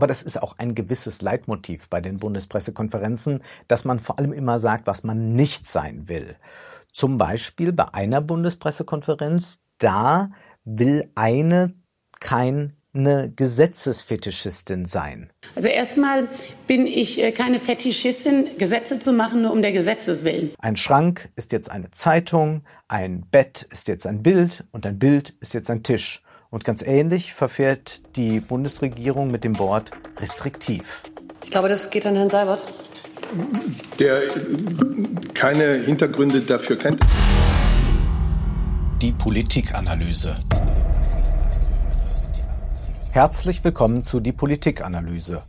Aber das ist auch ein gewisses Leitmotiv bei den Bundespressekonferenzen, dass man vor allem immer sagt, was man nicht sein will. Zum Beispiel bei einer Bundespressekonferenz, da will eine kein eine Gesetzesfetischistin sein? Also erstmal bin ich äh, keine Fetischistin, Gesetze zu machen, nur um der Gesetzes willen. Ein Schrank ist jetzt eine Zeitung, ein Bett ist jetzt ein Bild und ein Bild ist jetzt ein Tisch. Und ganz ähnlich verfährt die Bundesregierung mit dem Wort restriktiv. Ich glaube, das geht an Herrn Seibert. Der keine Hintergründe dafür kennt. Die Politikanalyse. Herzlich willkommen zu die Politikanalyse.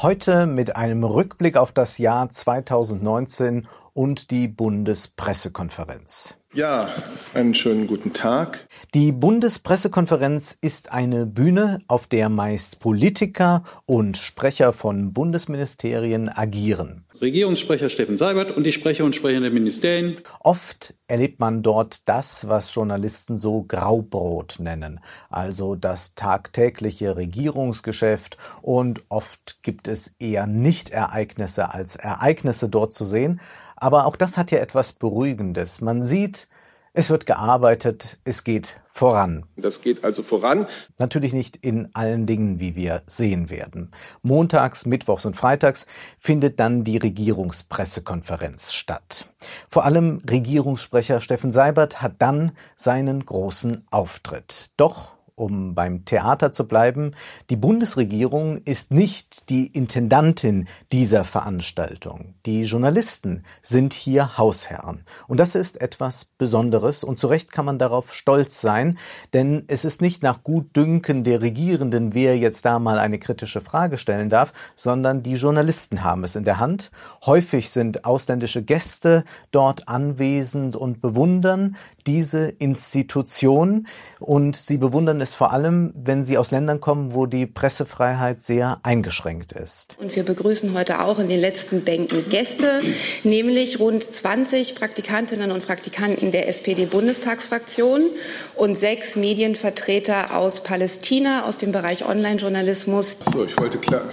Heute mit einem Rückblick auf das Jahr 2019 und die Bundespressekonferenz. Ja, einen schönen guten Tag. Die Bundespressekonferenz ist eine Bühne, auf der meist Politiker und Sprecher von Bundesministerien agieren. Regierungssprecher Steffen Seibert und die Sprecher und Sprecher der Ministerien. Oft erlebt man dort das, was Journalisten so Graubrot nennen, also das tagtägliche Regierungsgeschäft und oft gibt es eher Nicht-Ereignisse als Ereignisse dort zu sehen. Aber auch das hat ja etwas Beruhigendes. Man sieht, es wird gearbeitet, es geht voran. Das geht also voran. Natürlich nicht in allen Dingen, wie wir sehen werden. Montags, Mittwochs und Freitags findet dann die Regierungspressekonferenz statt. Vor allem Regierungssprecher Steffen Seibert hat dann seinen großen Auftritt. Doch um beim Theater zu bleiben, die Bundesregierung ist nicht die Intendantin dieser Veranstaltung. Die Journalisten sind hier Hausherren. Und das ist etwas Besonderes und zu Recht kann man darauf stolz sein, denn es ist nicht nach Gutdünken der Regierenden, wer jetzt da mal eine kritische Frage stellen darf, sondern die Journalisten haben es in der Hand. Häufig sind ausländische Gäste dort anwesend und bewundern diese Institution und sie bewundern es vor allem, wenn sie aus Ländern kommen, wo die Pressefreiheit sehr eingeschränkt ist. Und wir begrüßen heute auch in den letzten Bänken Gäste, nämlich rund 20 Praktikantinnen und Praktikanten der SPD-Bundestagsfraktion und sechs Medienvertreter aus Palästina, aus dem Bereich Online-Journalismus. So, ich wollte klar.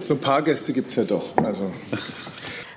So ein paar Gäste gibt es ja doch. Also.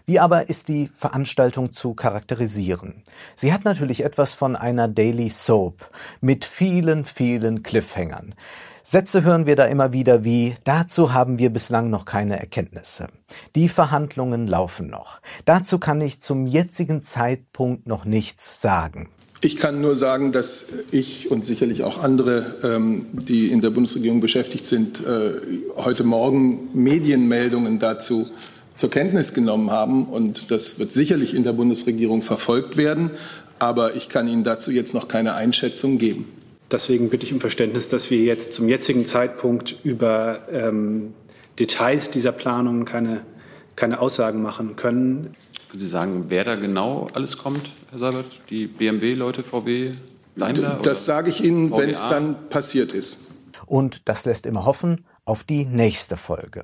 Wie aber ist die Veranstaltung zu charakterisieren? Sie hat natürlich etwas von einer Daily Soap mit vielen, vielen Cliffhängern. Sätze hören wir da immer wieder wie, dazu haben wir bislang noch keine Erkenntnisse. Die Verhandlungen laufen noch. Dazu kann ich zum jetzigen Zeitpunkt noch nichts sagen. Ich kann nur sagen, dass ich und sicherlich auch andere, ähm, die in der Bundesregierung beschäftigt sind, äh, heute Morgen Medienmeldungen dazu zur Kenntnis genommen haben. Und das wird sicherlich in der Bundesregierung verfolgt werden. Aber ich kann Ihnen dazu jetzt noch keine Einschätzung geben. Deswegen bitte ich um Verständnis, dass wir jetzt zum jetzigen Zeitpunkt über ähm, Details dieser Planung keine, keine Aussagen machen können. Können Sie sagen, wer da genau alles kommt, Herr Seibert? Die BMW-Leute, VW, Daimler? Das sage ich Ihnen, wenn es dann passiert ist. Und das lässt immer hoffen auf die nächste Folge.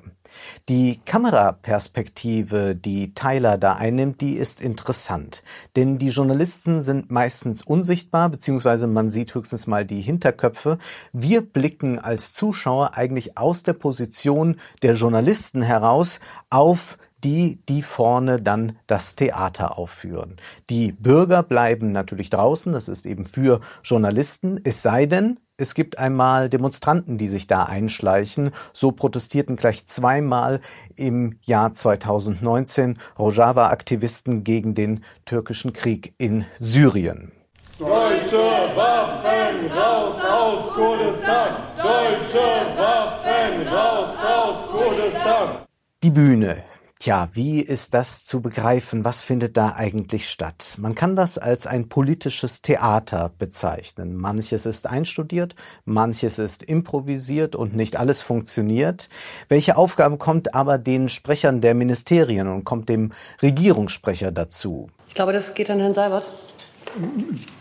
Die Kameraperspektive, die Tyler da einnimmt, die ist interessant. Denn die Journalisten sind meistens unsichtbar, beziehungsweise man sieht höchstens mal die Hinterköpfe. Wir blicken als Zuschauer eigentlich aus der Position der Journalisten heraus auf die, die vorne dann das Theater aufführen. Die Bürger bleiben natürlich draußen, das ist eben für Journalisten, es sei denn, es gibt einmal Demonstranten, die sich da einschleichen. So protestierten gleich zweimal im Jahr 2019 Rojava-Aktivisten gegen den türkischen Krieg in Syrien. Deutsche Waffen raus aus Kurdistan! Deutsche Waffen raus aus Kurdistan! Die Bühne, Tja, wie ist das zu begreifen? Was findet da eigentlich statt? Man kann das als ein politisches Theater bezeichnen. Manches ist einstudiert, manches ist improvisiert und nicht alles funktioniert. Welche Aufgabe kommt aber den Sprechern der Ministerien und kommt dem Regierungssprecher dazu? Ich glaube, das geht an Herrn Seibert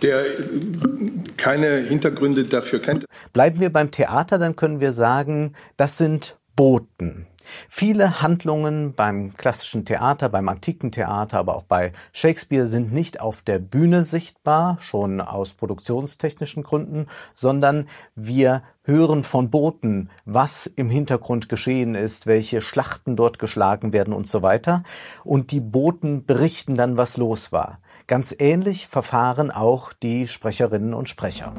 der keine Hintergründe dafür kennt. Bleiben wir beim Theater, dann können wir sagen, das sind Boten. Viele Handlungen beim klassischen Theater, beim antiken Theater, aber auch bei Shakespeare sind nicht auf der Bühne sichtbar, schon aus produktionstechnischen Gründen, sondern wir hören von Booten, was im Hintergrund geschehen ist, welche Schlachten dort geschlagen werden und so weiter. Und die Boten berichten dann, was los war. Ganz ähnlich verfahren auch die Sprecherinnen und Sprecher.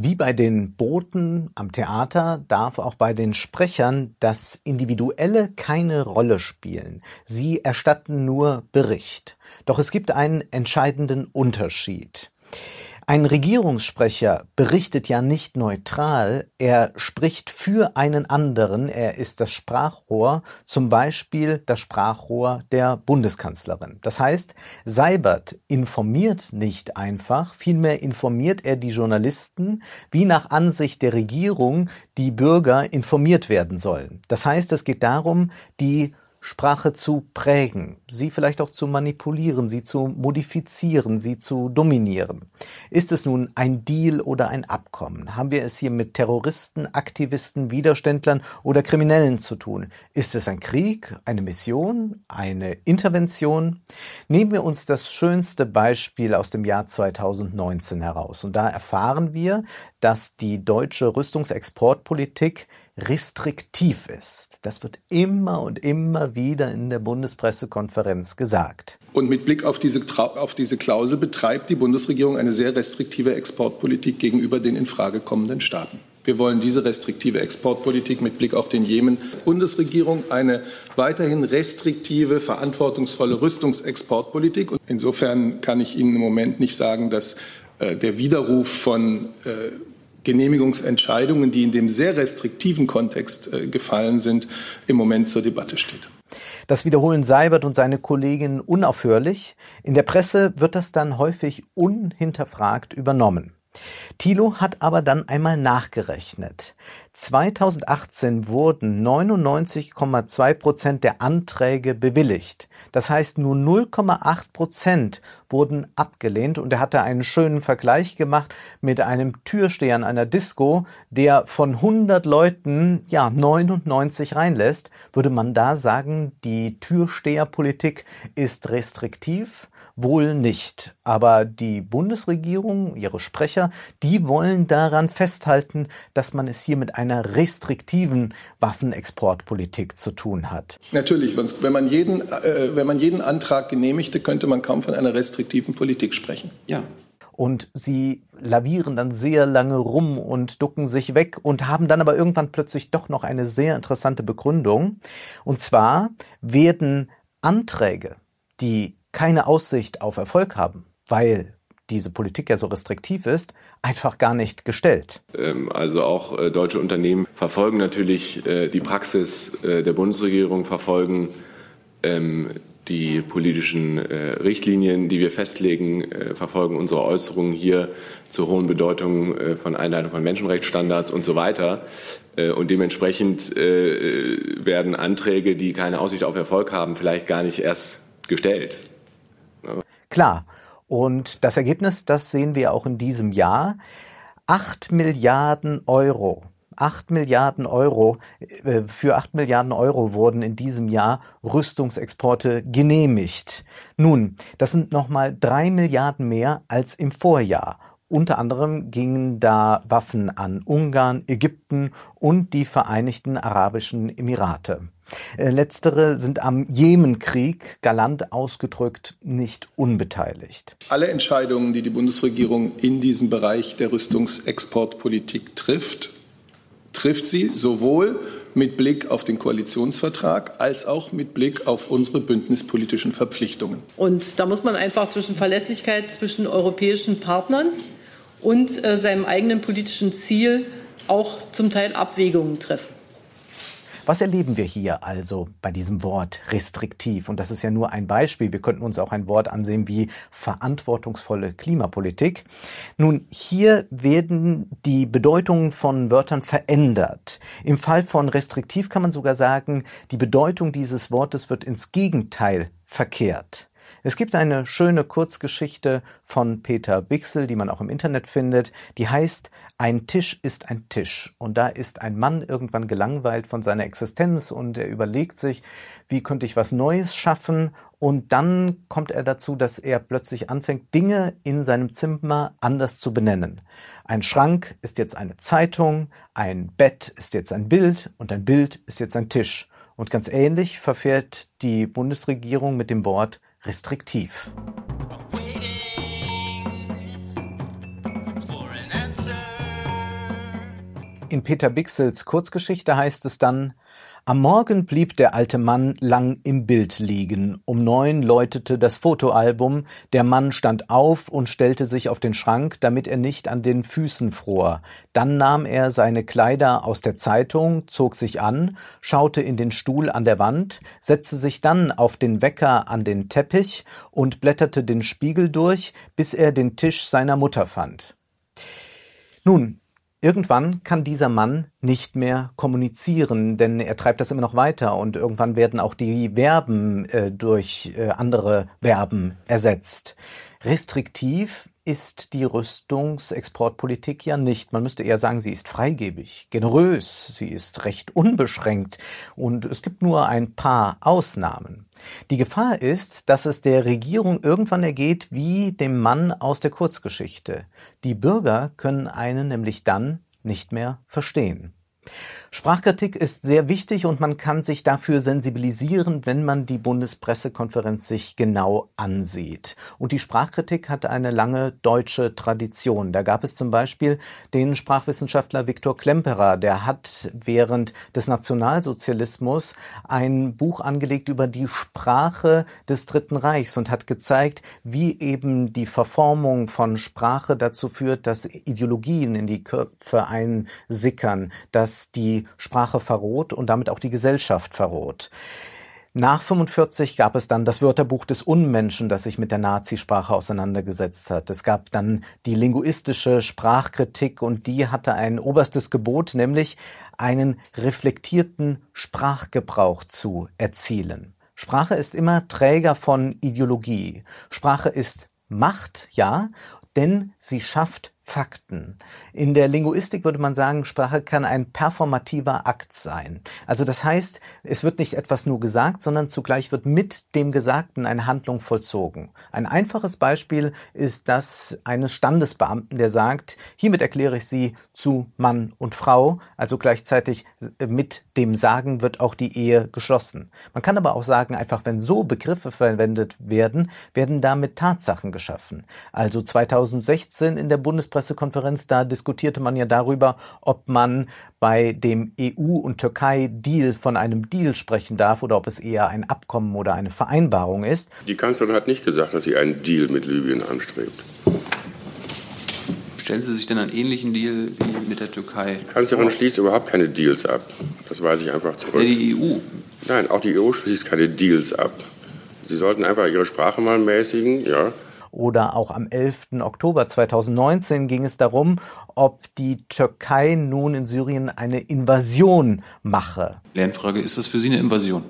Wie bei den Boten am Theater darf auch bei den Sprechern das Individuelle keine Rolle spielen. Sie erstatten nur Bericht. Doch es gibt einen entscheidenden Unterschied. Ein Regierungssprecher berichtet ja nicht neutral, er spricht für einen anderen, er ist das Sprachrohr, zum Beispiel das Sprachrohr der Bundeskanzlerin. Das heißt, Seibert informiert nicht einfach, vielmehr informiert er die Journalisten, wie nach Ansicht der Regierung die Bürger informiert werden sollen. Das heißt, es geht darum, die Sprache zu prägen, sie vielleicht auch zu manipulieren, sie zu modifizieren, sie zu dominieren. Ist es nun ein Deal oder ein Abkommen? Haben wir es hier mit Terroristen, Aktivisten, Widerständlern oder Kriminellen zu tun? Ist es ein Krieg, eine Mission, eine Intervention? Nehmen wir uns das schönste Beispiel aus dem Jahr 2019 heraus. Und da erfahren wir, dass die deutsche Rüstungsexportpolitik restriktiv ist. Das wird immer und immer wieder in der Bundespressekonferenz gesagt. Und mit Blick auf diese, auf diese Klausel betreibt die Bundesregierung eine sehr restriktive Exportpolitik gegenüber den in Frage kommenden Staaten. Wir wollen diese restriktive Exportpolitik mit Blick auf den Jemen. Bundesregierung eine weiterhin restriktive, verantwortungsvolle Rüstungsexportpolitik. Und insofern kann ich Ihnen im Moment nicht sagen, dass äh, der Widerruf von äh, Genehmigungsentscheidungen, die in dem sehr restriktiven Kontext äh, gefallen sind, im Moment zur Debatte steht. Das wiederholen Seibert und seine Kolleginnen unaufhörlich. In der Presse wird das dann häufig unhinterfragt übernommen. Thilo hat aber dann einmal nachgerechnet. 2018 wurden 99,2 Prozent der Anträge bewilligt. Das heißt, nur 0,8 Prozent wurden abgelehnt und er hatte einen schönen Vergleich gemacht mit einem Türsteher an einer Disco, der von 100 Leuten, ja, 99 reinlässt. Würde man da sagen, die Türsteherpolitik ist restriktiv? Wohl nicht. Aber die Bundesregierung, ihre Sprecher, die wollen daran festhalten, dass man es hier mit einer restriktiven Waffenexportpolitik zu tun hat. Natürlich, wenn man jeden, äh, wenn man jeden Antrag genehmigte, könnte man kaum von einer restriktiven Politik sprechen. Ja. Und sie lavieren dann sehr lange rum und ducken sich weg und haben dann aber irgendwann plötzlich doch noch eine sehr interessante Begründung. Und zwar werden Anträge, die keine Aussicht auf Erfolg haben, weil diese Politik ja so restriktiv ist, einfach gar nicht gestellt. Ähm, also auch äh, deutsche Unternehmen verfolgen natürlich äh, die Praxis äh, der Bundesregierung, verfolgen ähm, die politischen Richtlinien, die wir festlegen, verfolgen unsere Äußerungen hier zur hohen Bedeutung von Einleitung von Menschenrechtsstandards und so weiter. Und dementsprechend werden Anträge, die keine Aussicht auf Erfolg haben, vielleicht gar nicht erst gestellt. Klar. Und das Ergebnis, das sehen wir auch in diesem Jahr. Acht Milliarden Euro. Acht Milliarden Euro, äh, für acht Milliarden Euro wurden in diesem Jahr Rüstungsexporte genehmigt. Nun, das sind nochmal drei Milliarden mehr als im Vorjahr. Unter anderem gingen da Waffen an Ungarn, Ägypten und die Vereinigten Arabischen Emirate. Äh, letztere sind am Jemenkrieg, galant ausgedrückt, nicht unbeteiligt. Alle Entscheidungen, die die Bundesregierung in diesem Bereich der Rüstungsexportpolitik trifft, trifft sie sowohl mit Blick auf den Koalitionsvertrag als auch mit Blick auf unsere bündnispolitischen Verpflichtungen. Und da muss man einfach zwischen Verlässlichkeit zwischen europäischen Partnern und äh, seinem eigenen politischen Ziel auch zum Teil Abwägungen treffen. Was erleben wir hier also bei diesem Wort restriktiv? Und das ist ja nur ein Beispiel. Wir könnten uns auch ein Wort ansehen wie verantwortungsvolle Klimapolitik. Nun, hier werden die Bedeutungen von Wörtern verändert. Im Fall von restriktiv kann man sogar sagen, die Bedeutung dieses Wortes wird ins Gegenteil verkehrt. Es gibt eine schöne Kurzgeschichte von Peter Bixel, die man auch im Internet findet, die heißt Ein Tisch ist ein Tisch. Und da ist ein Mann irgendwann gelangweilt von seiner Existenz und er überlegt sich, wie könnte ich was Neues schaffen? Und dann kommt er dazu, dass er plötzlich anfängt, Dinge in seinem Zimmer anders zu benennen. Ein Schrank ist jetzt eine Zeitung, ein Bett ist jetzt ein Bild und ein Bild ist jetzt ein Tisch. Und ganz ähnlich verfährt die Bundesregierung mit dem Wort restriktiv. In Peter Bixels Kurzgeschichte heißt es dann, am Morgen blieb der alte Mann lang im Bild liegen. Um neun läutete das Fotoalbum. Der Mann stand auf und stellte sich auf den Schrank, damit er nicht an den Füßen fror. Dann nahm er seine Kleider aus der Zeitung, zog sich an, schaute in den Stuhl an der Wand, setzte sich dann auf den Wecker an den Teppich und blätterte den Spiegel durch, bis er den Tisch seiner Mutter fand. Nun, Irgendwann kann dieser Mann nicht mehr kommunizieren, denn er treibt das immer noch weiter und irgendwann werden auch die Verben äh, durch äh, andere Verben ersetzt. Restriktiv ist die Rüstungsexportpolitik ja nicht. Man müsste eher sagen, sie ist freigebig, generös, sie ist recht unbeschränkt und es gibt nur ein paar Ausnahmen. Die Gefahr ist, dass es der Regierung irgendwann ergeht wie dem Mann aus der Kurzgeschichte. Die Bürger können einen nämlich dann nicht mehr verstehen. Sprachkritik ist sehr wichtig und man kann sich dafür sensibilisieren, wenn man die Bundespressekonferenz sich genau ansieht. Und die Sprachkritik hat eine lange deutsche Tradition. Da gab es zum Beispiel den Sprachwissenschaftler Viktor Klemperer, der hat während des Nationalsozialismus ein Buch angelegt über die Sprache des Dritten Reichs und hat gezeigt, wie eben die Verformung von Sprache dazu führt, dass Ideologien in die Köpfe einsickern, dass die Sprache verroht und damit auch die Gesellschaft verroht. Nach 45 gab es dann das Wörterbuch des Unmenschen, das sich mit der Nazisprache auseinandergesetzt hat. Es gab dann die linguistische Sprachkritik und die hatte ein oberstes Gebot, nämlich einen reflektierten Sprachgebrauch zu erzielen. Sprache ist immer Träger von Ideologie. Sprache ist Macht, ja, denn sie schafft Fakten. In der Linguistik würde man sagen, Sprache kann ein performativer Akt sein. Also das heißt, es wird nicht etwas nur gesagt, sondern zugleich wird mit dem Gesagten eine Handlung vollzogen. Ein einfaches Beispiel ist das eines Standesbeamten, der sagt, hiermit erkläre ich Sie zu Mann und Frau, also gleichzeitig mit dem Sagen wird auch die Ehe geschlossen. Man kann aber auch sagen, einfach wenn so Begriffe verwendet werden, werden damit Tatsachen geschaffen. Also 2016 in der Bundespresse Pressekonferenz, da diskutierte man ja darüber, ob man bei dem EU- und Türkei-Deal von einem Deal sprechen darf oder ob es eher ein Abkommen oder eine Vereinbarung ist. Die Kanzlerin hat nicht gesagt, dass sie einen Deal mit Libyen anstrebt. Stellen Sie sich denn einen ähnlichen Deal wie mit der Türkei? Die Kanzlerin schließt überhaupt keine Deals ab. Das weise ich einfach zurück. Ja, die EU? Nein, auch die EU schließt keine Deals ab. Sie sollten einfach Ihre Sprache mal mäßigen, ja. Oder auch am 11. Oktober 2019 ging es darum, ob die Türkei nun in Syrien eine Invasion mache. Lernfrage, ist das für Sie eine Invasion?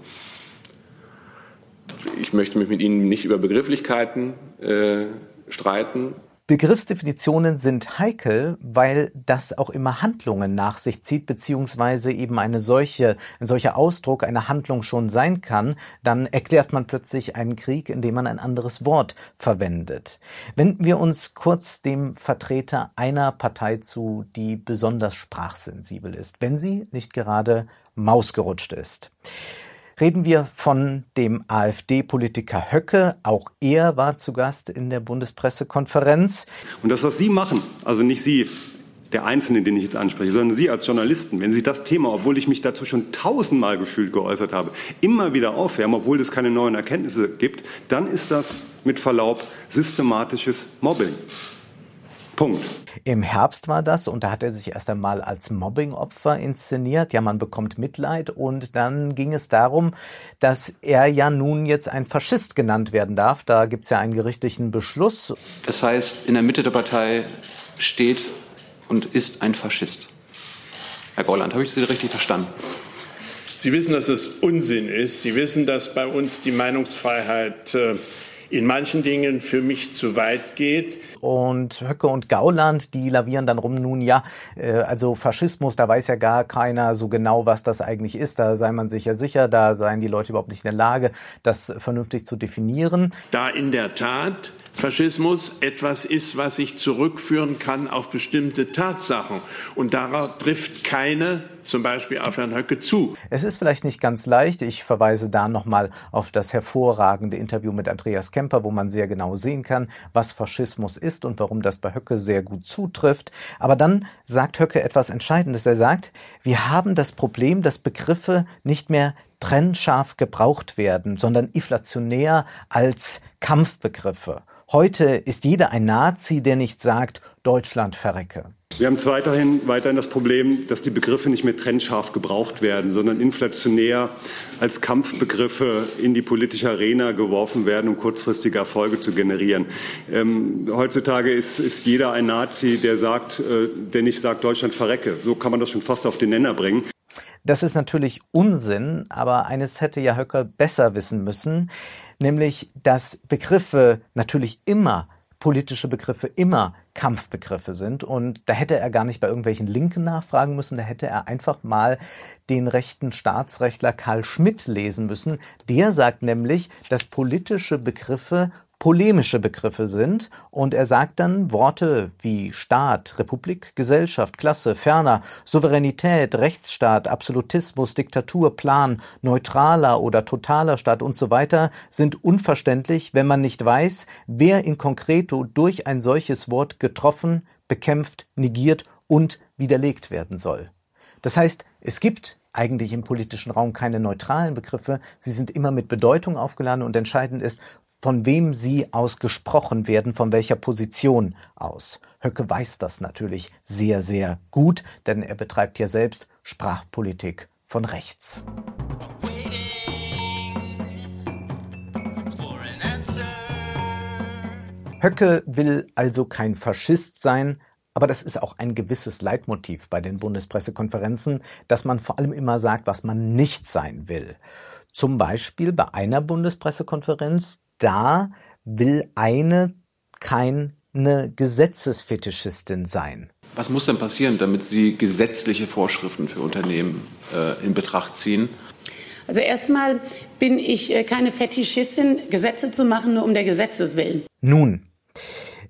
Ich möchte mich mit Ihnen nicht über Begrifflichkeiten äh, streiten. Begriffsdefinitionen sind heikel, weil das auch immer Handlungen nach sich zieht, beziehungsweise eben eine solche, ein solcher Ausdruck eine Handlung schon sein kann, dann erklärt man plötzlich einen Krieg, indem man ein anderes Wort verwendet. Wenden wir uns kurz dem Vertreter einer Partei zu, die besonders sprachsensibel ist, wenn sie nicht gerade mausgerutscht ist reden wir von dem AfD-Politiker Höcke. Auch er war zu Gast in der Bundespressekonferenz. Und das, was Sie machen, also nicht Sie, der Einzelne, den ich jetzt anspreche, sondern Sie als Journalisten, wenn Sie das Thema, obwohl ich mich dazu schon tausendmal gefühlt geäußert habe, immer wieder aufwärmen, obwohl es keine neuen Erkenntnisse gibt, dann ist das mit Verlaub systematisches Mobbing. Punkt. Im Herbst war das und da hat er sich erst einmal als Mobbingopfer inszeniert. Ja, man bekommt Mitleid und dann ging es darum, dass er ja nun jetzt ein Faschist genannt werden darf. Da gibt es ja einen gerichtlichen Beschluss. Das heißt, in der Mitte der Partei steht und ist ein Faschist. Herr Gauland, habe ich Sie richtig verstanden? Sie wissen, dass es Unsinn ist. Sie wissen, dass bei uns die Meinungsfreiheit äh, in manchen Dingen für mich zu weit geht. Und Höcke und Gauland, die lavieren dann rum, nun ja, äh, also Faschismus, da weiß ja gar keiner so genau, was das eigentlich ist. Da sei man sich ja sicher, da seien die Leute überhaupt nicht in der Lage, das vernünftig zu definieren. Da in der Tat Faschismus etwas ist, was sich zurückführen kann auf bestimmte Tatsachen. Und darauf trifft keine zum Beispiel auf Herrn Höcke zu. Es ist vielleicht nicht ganz leicht. Ich verweise da nochmal auf das hervorragende Interview mit Andreas Kemper, wo man sehr genau sehen kann, was Faschismus ist und warum das bei Höcke sehr gut zutrifft. Aber dann sagt Höcke etwas Entscheidendes. Er sagt, wir haben das Problem, dass Begriffe nicht mehr trennscharf gebraucht werden, sondern inflationär als Kampfbegriffe. Heute ist jeder ein Nazi, der nicht sagt, Deutschland verrecke. Wir haben weiterhin, weiterhin das Problem, dass die Begriffe nicht mehr trennscharf gebraucht werden, sondern inflationär als Kampfbegriffe in die politische Arena geworfen werden, um kurzfristige Erfolge zu generieren. Ähm, heutzutage ist, ist jeder ein Nazi, der sagt, äh, der nicht sagt, Deutschland verrecke. So kann man das schon fast auf den Nenner bringen. Das ist natürlich Unsinn, aber eines hätte ja Höcker besser wissen müssen nämlich dass Begriffe natürlich immer politische Begriffe immer Kampfbegriffe sind. Und da hätte er gar nicht bei irgendwelchen Linken nachfragen müssen, da hätte er einfach mal den rechten Staatsrechtler Karl Schmidt lesen müssen. Der sagt nämlich, dass politische Begriffe polemische Begriffe sind und er sagt dann Worte wie Staat, Republik, Gesellschaft, Klasse, ferner Souveränität, Rechtsstaat, Absolutismus, Diktatur, Plan, neutraler oder totaler Staat und so weiter sind unverständlich, wenn man nicht weiß, wer in concreto durch ein solches Wort getroffen, bekämpft, negiert und widerlegt werden soll. Das heißt, es gibt eigentlich im politischen Raum keine neutralen Begriffe. Sie sind immer mit Bedeutung aufgeladen und entscheidend ist, von wem sie ausgesprochen werden, von welcher Position aus. Höcke weiß das natürlich sehr, sehr gut, denn er betreibt ja selbst Sprachpolitik von rechts. Höcke will also kein Faschist sein, aber das ist auch ein gewisses Leitmotiv bei den Bundespressekonferenzen, dass man vor allem immer sagt, was man nicht sein will. Zum Beispiel bei einer Bundespressekonferenz, da will eine keine Gesetzesfetischistin sein. Was muss denn passieren, damit Sie gesetzliche Vorschriften für Unternehmen äh, in Betracht ziehen? Also erstmal bin ich äh, keine Fetischistin, Gesetze zu machen, nur um der Gesetzes willen. Nun,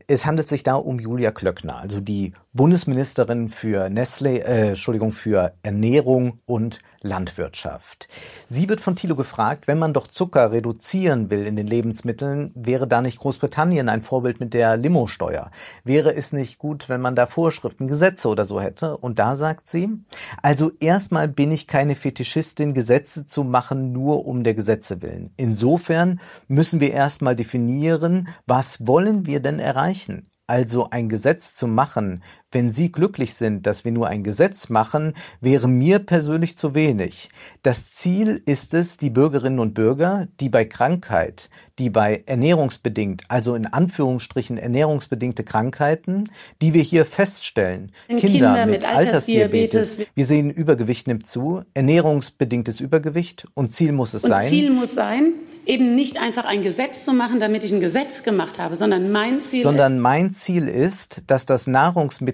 es handelt sich da um Julia Klöckner, also die Bundesministerin für Nestle, äh, Entschuldigung, für Ernährung und Landwirtschaft. Sie wird von Thilo gefragt, wenn man doch Zucker reduzieren will in den Lebensmitteln, wäre da nicht Großbritannien ein Vorbild mit der Limosteuer? Wäre es nicht gut, wenn man da Vorschriften, Gesetze oder so hätte? Und da sagt sie, also erstmal bin ich keine Fetischistin, Gesetze zu machen, nur um der Gesetze willen. Insofern müssen wir erstmal definieren, was wollen wir denn erreichen? Also ein Gesetz zu machen, wenn Sie glücklich sind, dass wir nur ein Gesetz machen, wäre mir persönlich zu wenig. Das Ziel ist es, die Bürgerinnen und Bürger, die bei Krankheit, die bei ernährungsbedingt, also in Anführungsstrichen ernährungsbedingte Krankheiten, die wir hier feststellen, Kinder, Kinder, mit, mit Altersdiabetes, Altersdiabetes, wir sehen Übergewicht nimmt zu, ernährungsbedingtes Übergewicht und Ziel muss es und sein. Ziel muss sein, eben nicht einfach ein Gesetz zu machen, damit ich ein Gesetz gemacht habe, sondern mein Ziel sondern ist, mein Ziel ist, dass das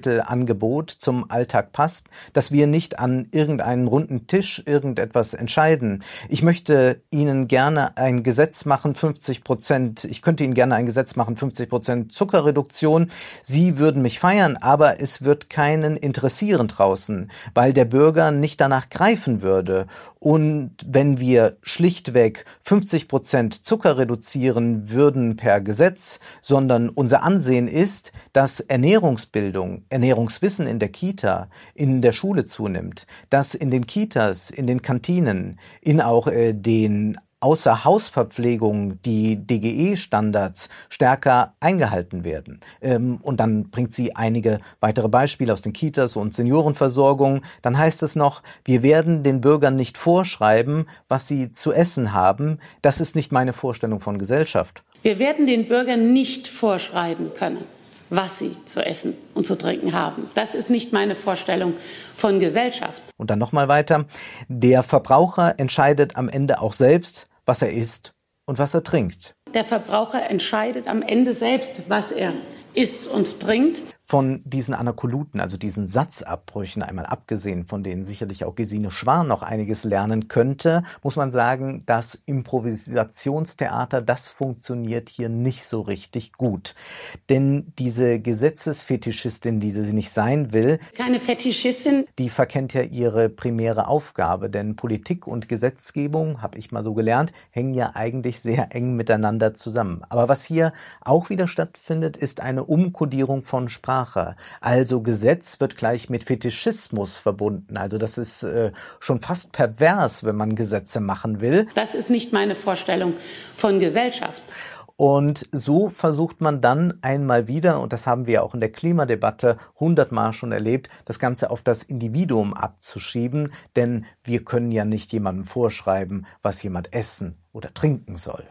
Nahrungsmittelangebot zum Alltag passt, dass wir nicht an irgendeinen runden Tisch irgendetwas entscheiden. Ich möchte Ihnen gerne ein Gesetz machen, 50 Prozent, ich könnte Ihnen gerne ein Gesetz machen, 50 Prozent Zuckerreduktion. Sie würden mich feiern, aber es wird keinen interessieren draußen, weil der Bürger nicht danach greifen würde. Und wenn wir schlichtweg 50 Prozent Prozent Zucker reduzieren würden per Gesetz, sondern unser Ansehen ist, dass Ernährungsbildung, Ernährungswissen in der Kita, in der Schule zunimmt, dass in den Kitas, in den Kantinen, in auch äh, den außer Hausverpflegung die DGE-Standards stärker eingehalten werden. Ähm, und dann bringt sie einige weitere Beispiele aus den Kitas und Seniorenversorgung. Dann heißt es noch, wir werden den Bürgern nicht vorschreiben, was sie zu essen haben. Das ist nicht meine Vorstellung von Gesellschaft. Wir werden den Bürgern nicht vorschreiben können was sie zu essen und zu trinken haben. Das ist nicht meine Vorstellung von Gesellschaft. Und dann nochmal weiter. Der Verbraucher entscheidet am Ende auch selbst, was er isst und was er trinkt. Der Verbraucher entscheidet am Ende selbst, was er isst und trinkt. Von diesen Anakoluten, also diesen Satzabbrüchen, einmal abgesehen, von denen sicherlich auch Gesine Schwan noch einiges lernen könnte, muss man sagen, das Improvisationstheater, das funktioniert hier nicht so richtig gut. Denn diese Gesetzesfetischistin, die sie nicht sein will, keine Fetischistin, die verkennt ja ihre primäre Aufgabe, denn Politik und Gesetzgebung, habe ich mal so gelernt, hängen ja eigentlich sehr eng miteinander zusammen. Aber was hier auch wieder stattfindet, ist eine Umkodierung von Sprache Sprache. Also Gesetz wird gleich mit Fetischismus verbunden. Also das ist äh, schon fast pervers, wenn man Gesetze machen will. Das ist nicht meine Vorstellung von Gesellschaft. Und so versucht man dann einmal wieder, und das haben wir auch in der Klimadebatte hundertmal schon erlebt, das Ganze auf das Individuum abzuschieben, denn wir können ja nicht jemandem vorschreiben, was jemand essen oder trinken soll.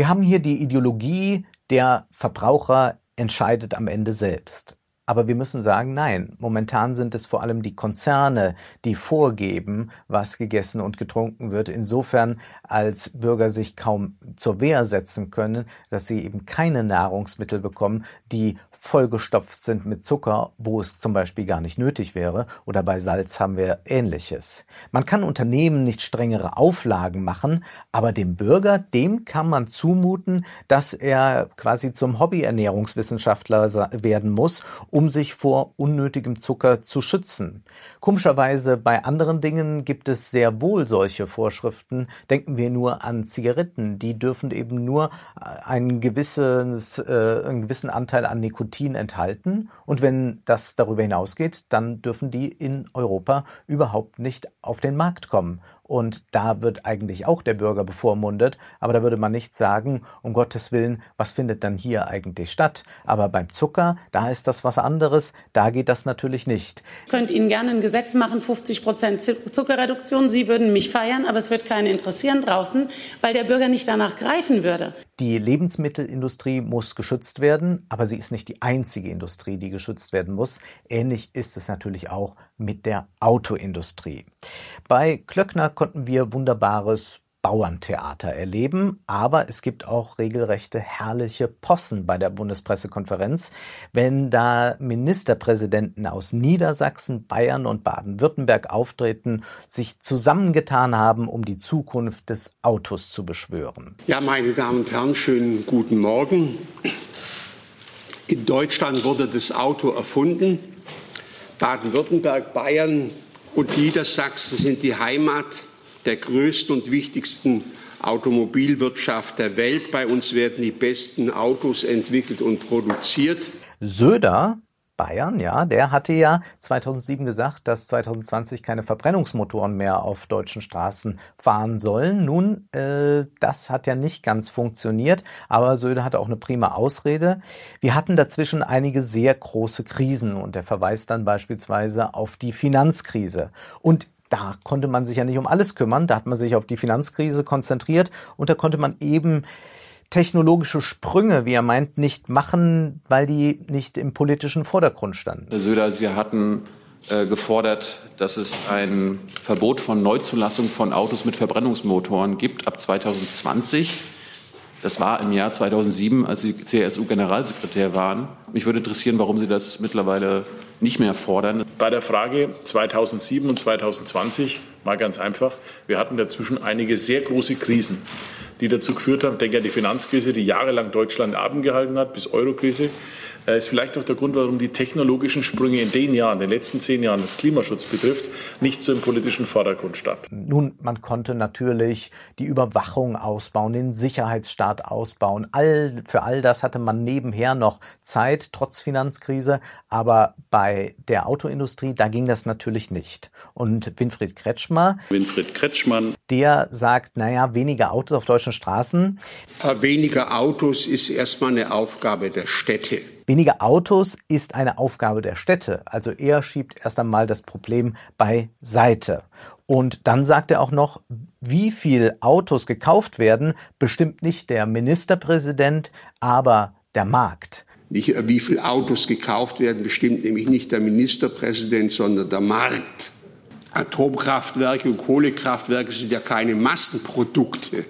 Wir haben hier die Ideologie, der Verbraucher entscheidet am Ende selbst. Aber wir müssen sagen, nein, momentan sind es vor allem die Konzerne, die vorgeben, was gegessen und getrunken wird. Insofern als Bürger sich kaum zur Wehr setzen können, dass sie eben keine Nahrungsmittel bekommen, die vollgestopft sind mit Zucker, wo es zum Beispiel gar nicht nötig wäre. Oder bei Salz haben wir Ähnliches. Man kann Unternehmen nicht strengere Auflagen machen, aber dem Bürger, dem kann man zumuten, dass er quasi zum Hobbyernährungswissenschaftler werden muss, um sich vor unnötigem Zucker zu schützen. Komischerweise bei anderen Dingen gibt es sehr wohl solche Vorschriften. Denken wir nur an Zigaretten. Die dürfen eben nur ein gewisses, äh, einen gewissen Anteil an Nikotin Nikotin enthalten. Und wenn das darüber hinausgeht, dann dürfen die in Europa überhaupt nicht auf den Markt kommen. Und da wird eigentlich auch der Bürger bevormundet. Aber da würde man nicht sagen, um Gottes Willen, was findet dann hier eigentlich statt? Aber beim Zucker, da ist das was anderes. Da geht das natürlich nicht. Ich könnte Ihnen gerne ein Gesetz machen, 50 Prozent Zuckerreduktion. Sie würden mich feiern, aber es wird keinen interessieren draußen, weil der Bürger nicht danach greifen würde. Die Lebensmittelindustrie muss geschützt werden, aber sie ist nicht die einzige Industrie, die geschützt werden muss. Ähnlich ist es natürlich auch mit der Autoindustrie. Bei Klöckner konnten wir wunderbares Bauerntheater erleben, aber es gibt auch regelrechte herrliche Possen bei der Bundespressekonferenz, wenn da Ministerpräsidenten aus Niedersachsen, Bayern und Baden-Württemberg auftreten, sich zusammengetan haben, um die Zukunft des Autos zu beschwören. Ja, meine Damen und Herren, schönen guten Morgen. In Deutschland wurde das Auto erfunden. Baden-Württemberg, Bayern und Niedersachsen sind die Heimat der größten und wichtigsten Automobilwirtschaft der Welt. Bei uns werden die besten Autos entwickelt und produziert. Söder Bayern, ja, der hatte ja 2007 gesagt, dass 2020 keine Verbrennungsmotoren mehr auf deutschen Straßen fahren sollen. Nun, äh, das hat ja nicht ganz funktioniert, aber Söder hatte auch eine prima Ausrede. Wir hatten dazwischen einige sehr große Krisen und er verweist dann beispielsweise auf die Finanzkrise. Und da konnte man sich ja nicht um alles kümmern, da hat man sich auf die Finanzkrise konzentriert und da konnte man eben technologische Sprünge, wie er meint, nicht machen, weil die nicht im politischen Vordergrund standen. Herr Söder, Sie hatten äh, gefordert, dass es ein Verbot von Neuzulassung von Autos mit Verbrennungsmotoren gibt ab 2020. Das war im Jahr 2007, als Sie CSU-Generalsekretär waren. Mich würde interessieren, warum Sie das mittlerweile nicht mehr fordern. Bei der Frage 2007 und 2020 mal ganz einfach. Wir hatten dazwischen einige sehr große Krisen die dazu geführt haben. Denke an die Finanzkrise, die jahrelang Deutschland abgehalten hat, bis Eurokrise. Äh, ist vielleicht auch der Grund, warum die technologischen Sprünge in den Jahren, den letzten zehn Jahren, das Klimaschutz betrifft, nicht so im politischen Vordergrund statt. Nun, man konnte natürlich die Überwachung ausbauen, den Sicherheitsstaat ausbauen. All, für all das hatte man nebenher noch Zeit, trotz Finanzkrise. Aber bei der Autoindustrie, da ging das natürlich nicht. Und Winfried Kretschmer, Winfried Kretschmann, der sagt, naja, weniger Autos auf deutschen Straßen. Äh, weniger Autos ist erstmal eine Aufgabe der Städte. Weniger Autos ist eine Aufgabe der Städte. Also er schiebt erst einmal das Problem beiseite. Und dann sagt er auch noch, wie viel Autos gekauft werden, bestimmt nicht der Ministerpräsident, aber der Markt. Nicht, äh, wie viele Autos gekauft werden, bestimmt nämlich nicht der Ministerpräsident, sondern der Markt. Atomkraftwerke und Kohlekraftwerke sind ja keine Massenprodukte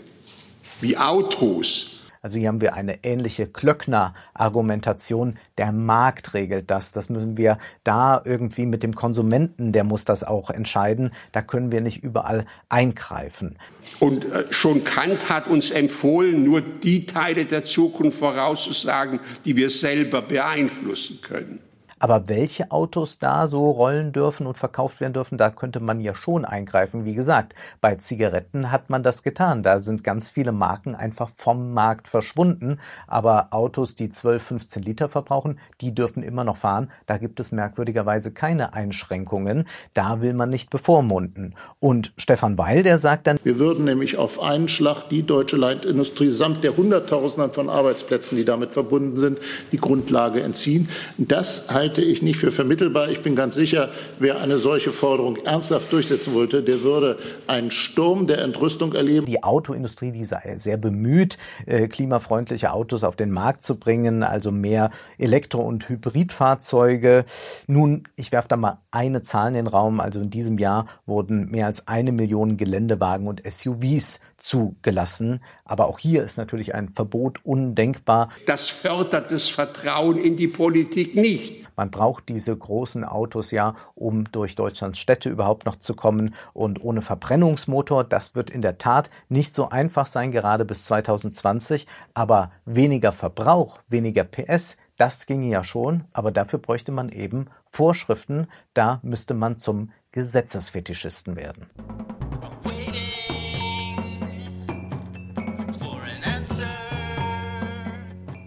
wie Autos. Also hier haben wir eine ähnliche Klöckner-Argumentation. Der Markt regelt das. Das müssen wir da irgendwie mit dem Konsumenten, der muss das auch entscheiden. Da können wir nicht überall eingreifen. Und äh, schon Kant hat uns empfohlen, nur die Teile der Zukunft vorauszusagen, die wir selber beeinflussen können. Aber welche Autos da so rollen dürfen und verkauft werden dürfen, da könnte man ja schon eingreifen. Wie gesagt, bei Zigaretten hat man das getan. Da sind ganz viele Marken einfach vom Markt verschwunden. Aber Autos, die 12, 15 Liter verbrauchen, die dürfen immer noch fahren. Da gibt es merkwürdigerweise keine Einschränkungen. Da will man nicht bevormunden. Und Stefan Weil, der sagt dann, wir würden nämlich auf einen Schlag die deutsche Leitindustrie samt der Hunderttausenden von Arbeitsplätzen, die damit verbunden sind, die Grundlage entziehen. Das heißt, halte ich nicht für vermittelbar. Ich bin ganz sicher, wer eine solche Forderung ernsthaft durchsetzen wollte, der würde einen Sturm der Entrüstung erleben. Die Autoindustrie, die sei sehr bemüht, äh, klimafreundliche Autos auf den Markt zu bringen, also mehr Elektro- und Hybridfahrzeuge. Nun, ich werfe da mal eine Zahl in den Raum. Also in diesem Jahr wurden mehr als eine Million Geländewagen und SUVs zugelassen. Aber auch hier ist natürlich ein Verbot undenkbar. Das fördert das Vertrauen in die Politik nicht. Man braucht diese großen Autos ja, um durch Deutschlands Städte überhaupt noch zu kommen. Und ohne Verbrennungsmotor, das wird in der Tat nicht so einfach sein, gerade bis 2020. Aber weniger Verbrauch, weniger PS, das ginge ja schon, aber dafür bräuchte man eben Vorschriften. Da müsste man zum Gesetzesfetischisten werden.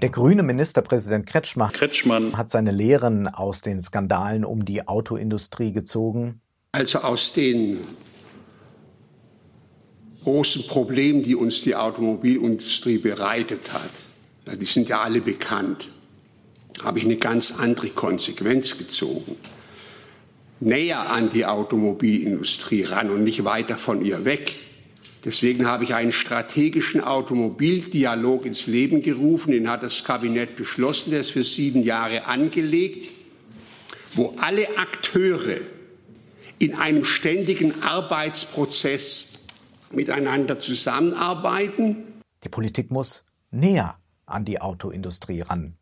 Der grüne Ministerpräsident Kretschmann, Kretschmann hat seine Lehren aus den Skandalen um die Autoindustrie gezogen. Also aus den großen Problemen, die uns die Automobilindustrie bereitet hat, die sind ja alle bekannt, habe ich eine ganz andere Konsequenz gezogen. Näher an die Automobilindustrie ran und nicht weiter von ihr weg. Deswegen habe ich einen strategischen Automobildialog ins Leben gerufen. Den hat das Kabinett beschlossen. Der ist für sieben Jahre angelegt, wo alle Akteure in einem ständigen Arbeitsprozess miteinander zusammenarbeiten. Die Politik muss näher an die Autoindustrie ran.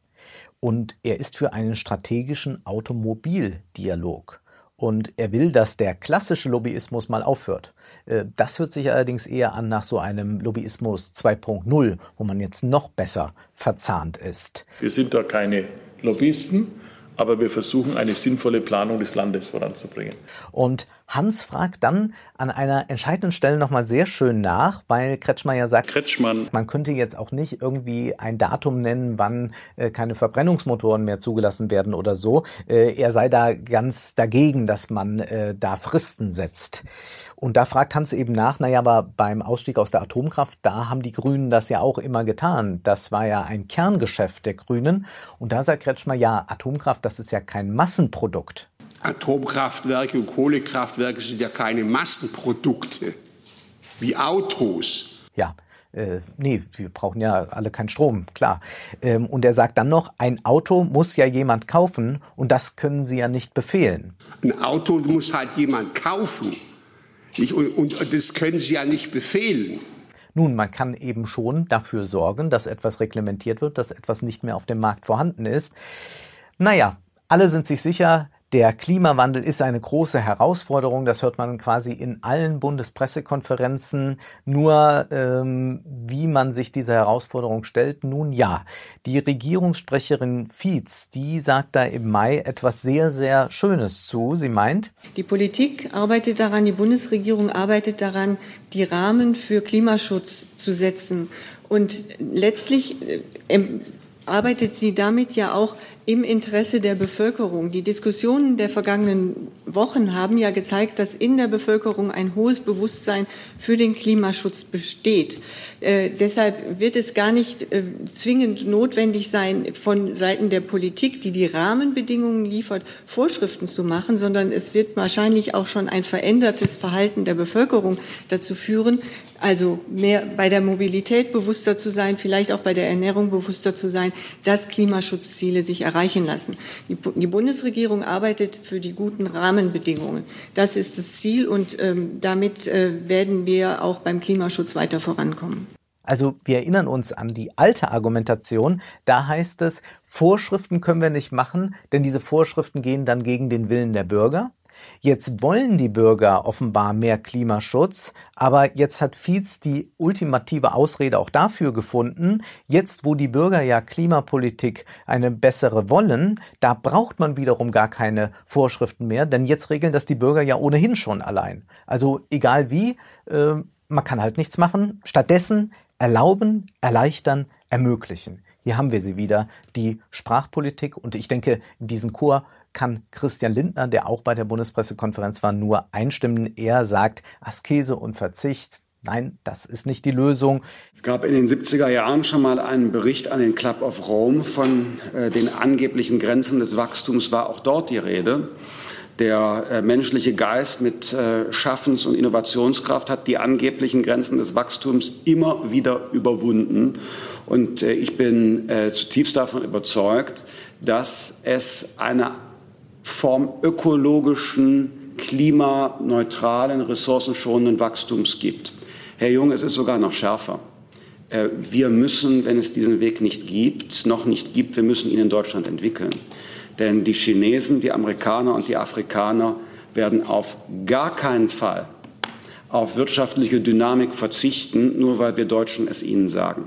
Und er ist für einen strategischen Automobildialog und er will, dass der klassische Lobbyismus mal aufhört. Äh, das hört sich allerdings eher an nach so einem Lobbyismus 2.0, wo man jetzt noch besser verzahnt ist. Wir sind da keine Lobbyisten, aber wir versuchen eine sinnvolle Planung des Landes voranzubringen. Und Hans fragt dann an einer entscheidenden Stelle nochmal sehr schön nach, weil Kretschmann ja sagt, Kretschmann. man könnte jetzt auch nicht irgendwie ein Datum nennen, wann äh, keine Verbrennungsmotoren mehr zugelassen werden oder so. Äh, er sei da ganz dagegen, dass man äh, da Fristen setzt. Und da fragt Hans eben nach, naja, aber beim Ausstieg aus der Atomkraft, da haben die Grünen das ja auch immer getan. Das war ja ein Kerngeschäft der Grünen. Und da sagt Kretschmann, ja, Atomkraft, das ist ja kein Massenprodukt. Atomkraftwerke und Kohlekraftwerke sind ja keine Massenprodukte wie Autos. Ja, äh, nee, wir brauchen ja alle keinen Strom, klar. Ähm, und er sagt dann noch, ein Auto muss ja jemand kaufen und das können Sie ja nicht befehlen. Ein Auto muss halt jemand kaufen ich, und, und das können Sie ja nicht befehlen. Nun, man kann eben schon dafür sorgen, dass etwas reglementiert wird, dass etwas nicht mehr auf dem Markt vorhanden ist. Naja, alle sind sich sicher, der Klimawandel ist eine große Herausforderung. Das hört man quasi in allen Bundespressekonferenzen. Nur ähm, wie man sich dieser Herausforderung stellt, nun ja. Die Regierungssprecherin Fietz, die sagt da im Mai etwas sehr, sehr Schönes zu. Sie meint, die Politik arbeitet daran, die Bundesregierung arbeitet daran, die Rahmen für Klimaschutz zu setzen. Und letztlich äh, arbeitet sie damit ja auch im Interesse der Bevölkerung. Die Diskussionen der vergangenen Wochen haben ja gezeigt, dass in der Bevölkerung ein hohes Bewusstsein für den Klimaschutz besteht. Äh, deshalb wird es gar nicht äh, zwingend notwendig sein, von Seiten der Politik, die die Rahmenbedingungen liefert, Vorschriften zu machen, sondern es wird wahrscheinlich auch schon ein verändertes Verhalten der Bevölkerung dazu führen, also mehr bei der Mobilität bewusster zu sein, vielleicht auch bei der Ernährung bewusster zu sein, dass Klimaschutzziele sich erreichen streichen lassen. Die, die Bundesregierung arbeitet für die guten Rahmenbedingungen. Das ist das Ziel und ähm, damit äh, werden wir auch beim Klimaschutz weiter vorankommen. Also wir erinnern uns an die alte Argumentation. Da heißt es, Vorschriften können wir nicht machen, denn diese Vorschriften gehen dann gegen den Willen der Bürger. Jetzt wollen die Bürger offenbar mehr Klimaschutz, aber jetzt hat Fietz die ultimative Ausrede auch dafür gefunden, jetzt wo die Bürger ja Klimapolitik eine bessere wollen, da braucht man wiederum gar keine Vorschriften mehr, denn jetzt regeln das die Bürger ja ohnehin schon allein. Also egal wie, äh, man kann halt nichts machen. Stattdessen erlauben, erleichtern, ermöglichen. Hier haben wir sie wieder, die Sprachpolitik. Und ich denke, diesen Chor kann Christian Lindner, der auch bei der Bundespressekonferenz war, nur einstimmen. Er sagt, Askese und Verzicht. Nein, das ist nicht die Lösung. Es gab in den 70er Jahren schon mal einen Bericht an den Club of Rome von äh, den angeblichen Grenzen des Wachstums, war auch dort die Rede. Der äh, menschliche Geist mit äh, Schaffens- und Innovationskraft hat die angeblichen Grenzen des Wachstums immer wieder überwunden. Und äh, ich bin äh, zutiefst davon überzeugt, dass es eine Form ökologischen, klimaneutralen, ressourcenschonenden Wachstums gibt. Herr Jung, es ist sogar noch schärfer. Äh, wir müssen, wenn es diesen Weg nicht gibt, noch nicht gibt, wir müssen ihn in Deutschland entwickeln. Denn die Chinesen, die Amerikaner und die Afrikaner werden auf gar keinen Fall auf wirtschaftliche Dynamik verzichten, nur weil wir Deutschen es ihnen sagen.